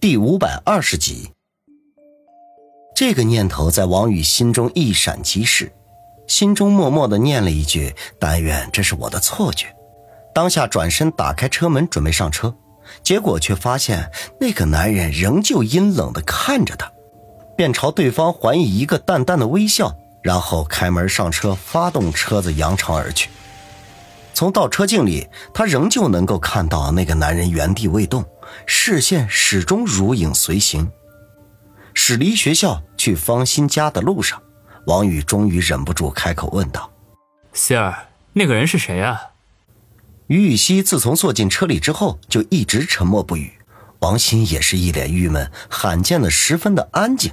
第五百二十集，这个念头在王宇心中一闪即逝，心中默默的念了一句：“但愿这是我的错觉。”当下转身打开车门准备上车，结果却发现那个男人仍旧阴冷的看着他，便朝对方还以一个淡淡的微笑，然后开门上车，发动车子扬长而去。从倒车镜里，他仍旧能够看到那个男人原地未动，视线始终如影随形。驶离学校去方心家的路上，王宇终于忍不住开口问道：“希儿，那个人是谁啊？”于雨溪自从坐进车里之后，就一直沉默不语。王鑫也是一脸郁闷，罕见的十分的安静。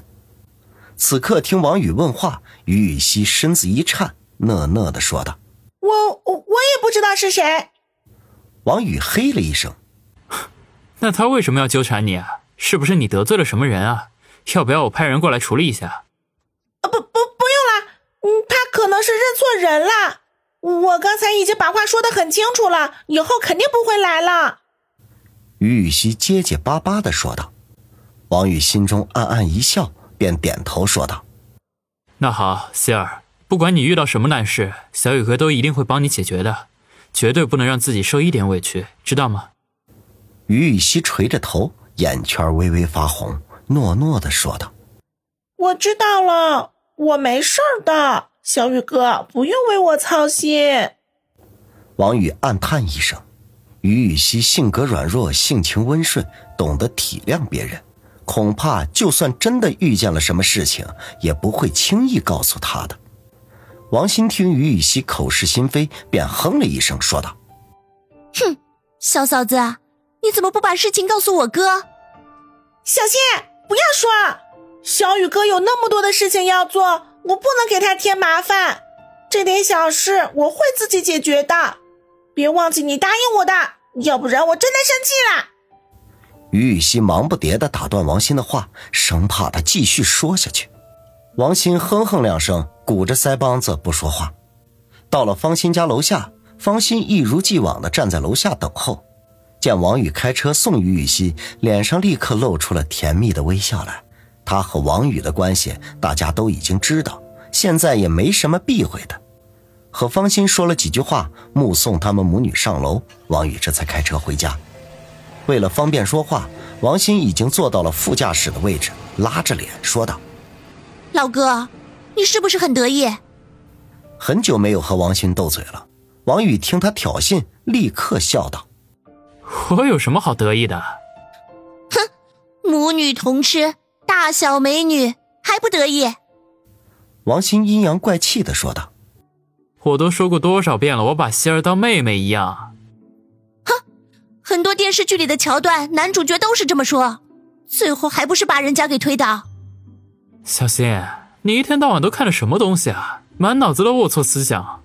此刻听王宇问话，于雨溪身子一颤，讷讷的说道。我我我也不知道是谁。王宇嘿了一声，那他为什么要纠缠你啊？是不是你得罪了什么人啊？要不要我派人过来处理一下？啊不不不用了，嗯，他可能是认错人了。我刚才已经把话说的很清楚了，以后肯定不会来了。于雨溪结结巴巴的说道。王宇心中暗暗一笑，便点头说道：“那好，希儿。”不管你遇到什么难事，小雨哥都一定会帮你解决的，绝对不能让自己受一点委屈，知道吗？于雨溪垂着头，眼圈微微发红，诺诺的说道：“我知道了，我没事的，小雨哥不用为我操心。”王宇暗叹一声，于雨溪性格软弱，性情温顺，懂得体谅别人，恐怕就算真的遇见了什么事情，也不会轻易告诉他的。王鑫听于雨溪口是心非，便哼了一声，说道：“哼，小嫂子，你怎么不把事情告诉我哥？小心，不要说，小雨哥有那么多的事情要做，我不能给他添麻烦。这点小事我会自己解决的，别忘记你答应我的，要不然我真的生气了。”于雨欣忙不迭的打断王鑫的话，生怕他继续说下去。王鑫哼哼两声。鼓着腮帮子不说话，到了方心家楼下，方心一如既往的站在楼下等候。见王宇开车送于雨溪，脸上立刻露出了甜蜜的微笑来。他和王宇的关系大家都已经知道，现在也没什么避讳的。和方心说了几句话，目送他们母女上楼，王宇这才开车回家。为了方便说话，王鑫已经坐到了副驾驶的位置，拉着脸说道：“老哥。”你是不是很得意？很久没有和王鑫斗嘴了。王宇听他挑衅，立刻笑道：“我有什么好得意的？”哼，母女同吃，大小美女还不得意？王鑫阴阳怪气的说道：“我都说过多少遍了，我把希儿当妹妹一样。”哼，很多电视剧里的桥段，男主角都是这么说，最后还不是把人家给推倒？小心。你一天到晚都看了什么东西啊？满脑子的龌龊思想。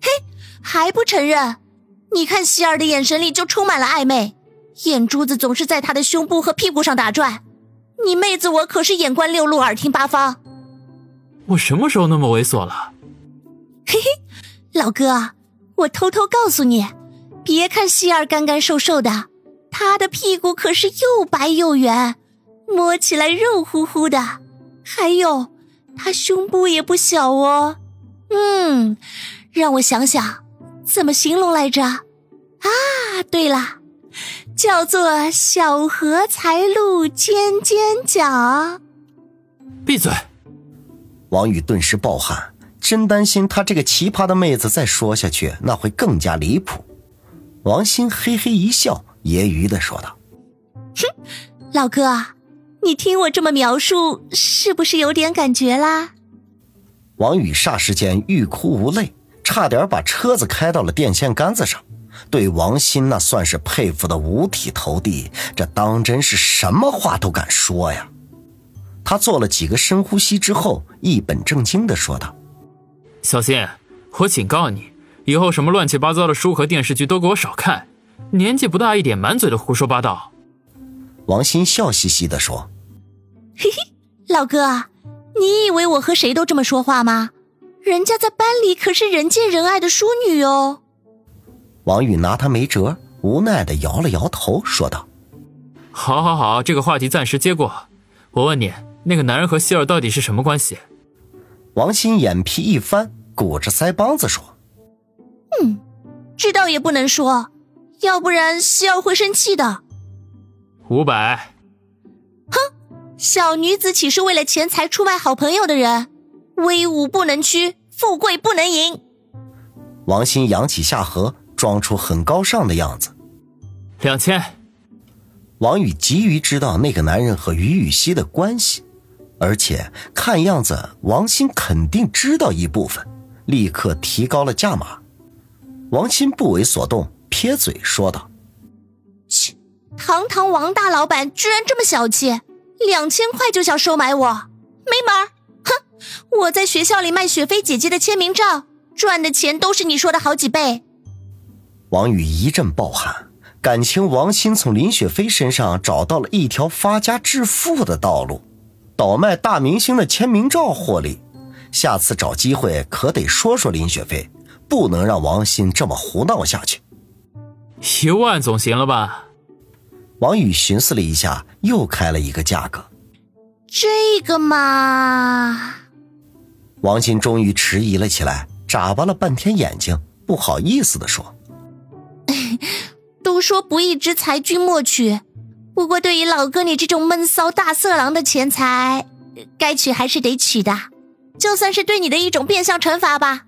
嘿，还不承认？你看希儿的眼神里就充满了暧昧，眼珠子总是在他的胸部和屁股上打转。你妹子我可是眼观六路，耳听八方。我什么时候那么猥琐了？嘿嘿，老哥，我偷偷告诉你，别看希儿干干瘦瘦的，她的屁股可是又白又圆，摸起来肉乎乎的，还有。她胸部也不小哦，嗯，让我想想，怎么形容来着？啊，对了，叫做小荷才露尖尖角。闭嘴！王宇顿时暴汗，真担心他这个奇葩的妹子再说下去，那会更加离谱。王鑫嘿嘿一笑，揶揄的说道：“哼，老哥。”你听我这么描述，是不是有点感觉啦？王宇霎时间欲哭无泪，差点把车子开到了电线杆子上。对王鑫那算是佩服的五体投地，这当真是什么话都敢说呀！他做了几个深呼吸之后，一本正经的说道：“小心，我警告你，以后什么乱七八糟的书和电视剧都给我少看。年纪不大一点，满嘴的胡说八道。”王鑫笑嘻嘻的说。嘿嘿，老哥，你以为我和谁都这么说话吗？人家在班里可是人见人爱的淑女哦。王宇拿他没辙，无奈的摇了摇头，说道：“好，好，好，这个话题暂时接过。我问你，那个男人和希尔到底是什么关系？王鑫眼皮一翻，鼓着腮帮子说：“嗯，知道也不能说，要不然希尔会生气的。”五百。哼，小女子岂是为了钱财出卖好朋友的人？威武不能屈，富贵不能淫。王鑫扬起下颌，装出很高尚的样子。两千。王宇急于知道那个男人和于雨溪的关系，而且看样子王鑫肯定知道一部分，立刻提高了价码。王鑫不为所动，撇嘴说道：“切，堂堂王大老板居然这么小气，两千块就想收买我，没门！哼，我在学校里卖雪飞姐姐的签名照，赚的钱都是你说的好几倍。”王宇一阵暴汗。感情王鑫从林雪飞身上找到了一条发家致富的道路，倒卖大明星的签名照获利。下次找机会可得说说林雪飞，不能让王鑫这么胡闹下去。一万总行了吧？王宇寻思了一下，又开了一个价格。这个嘛……王鑫终于迟疑了起来，眨巴了半天眼睛，不好意思的说。都说不义之财君莫取，不过对于老哥你这种闷骚大色狼的钱财，该取还是得取的，就算是对你的一种变相惩罚吧。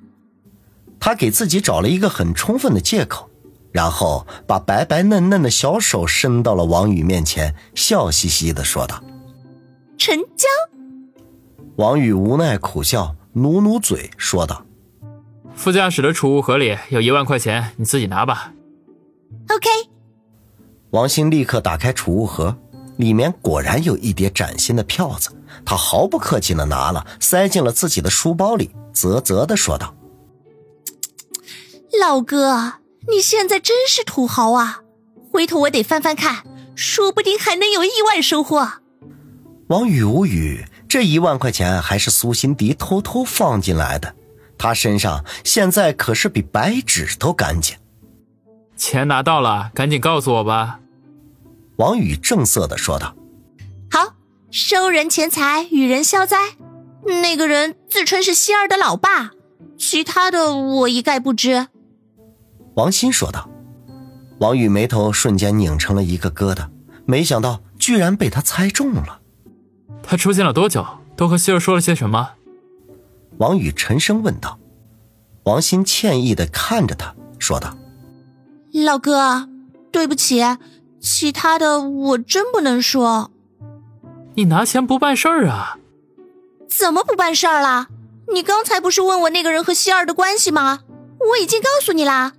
他给自己找了一个很充分的借口，然后把白白嫩嫩的小手伸到了王宇面前，笑嘻嘻的说道：“成交。”王宇无奈苦笑，努努嘴说道：“副驾驶的储物盒里有一万块钱，你自己拿吧。” OK，王鑫立刻打开储物盒，里面果然有一叠崭新的票子。他毫不客气的拿了，塞进了自己的书包里，啧啧的说道：“老哥，你现在真是土豪啊！回头我得翻翻看，说不定还能有意外收获。”王宇无语，这一万块钱还是苏辛迪偷偷放进来的，他身上现在可是比白纸都干净。钱拿到了，赶紧告诉我吧。”王宇正色的说道。“好，收人钱财，与人消灾。那个人自称是希儿的老爸，其他的我一概不知。”王鑫说道。王宇眉头瞬间拧成了一个疙瘩，没想到居然被他猜中了。他出现了多久？都和希儿说了些什么？王宇沉声问道。王鑫歉意的看着他，说道。老哥，对不起，其他的我真不能说。你拿钱不办事儿啊？怎么不办事儿了？你刚才不是问我那个人和希儿的关系吗？我已经告诉你啦，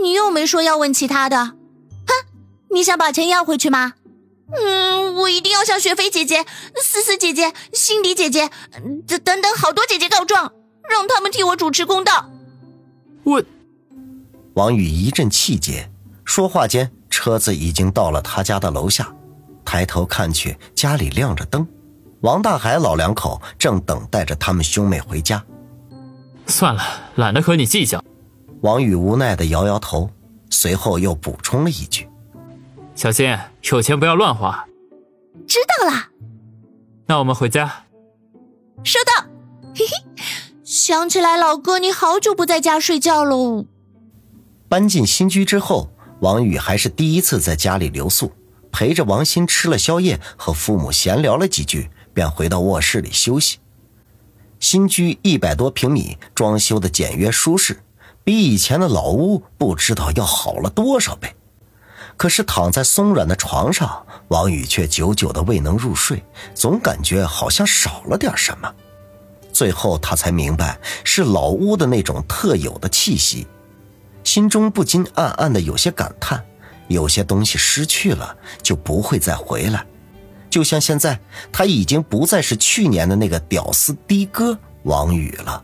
你又没说要问其他的。哼，你想把钱要回去吗？嗯，我一定要向雪飞姐姐、思思姐姐、辛迪姐姐等等等好多姐姐告状，让他们替我主持公道。我。王宇一阵气结，说话间，车子已经到了他家的楼下。抬头看去，家里亮着灯，王大海老两口正等待着他们兄妹回家。算了，懒得和你计较。王宇无奈的摇摇头，随后又补充了一句：“小心，有钱不要乱花。”知道了。那我们回家。收到。嘿嘿，想起来老哥，你好久不在家睡觉喽。搬进新居之后，王宇还是第一次在家里留宿，陪着王鑫吃了宵夜，和父母闲聊了几句，便回到卧室里休息。新居一百多平米，装修的简约舒适，比以前的老屋不知道要好了多少倍。可是躺在松软的床上，王宇却久久的未能入睡，总感觉好像少了点什么。最后他才明白，是老屋的那种特有的气息。心中不禁暗暗的有些感叹，有些东西失去了就不会再回来，就像现在他已经不再是去年的那个屌丝的哥王宇了。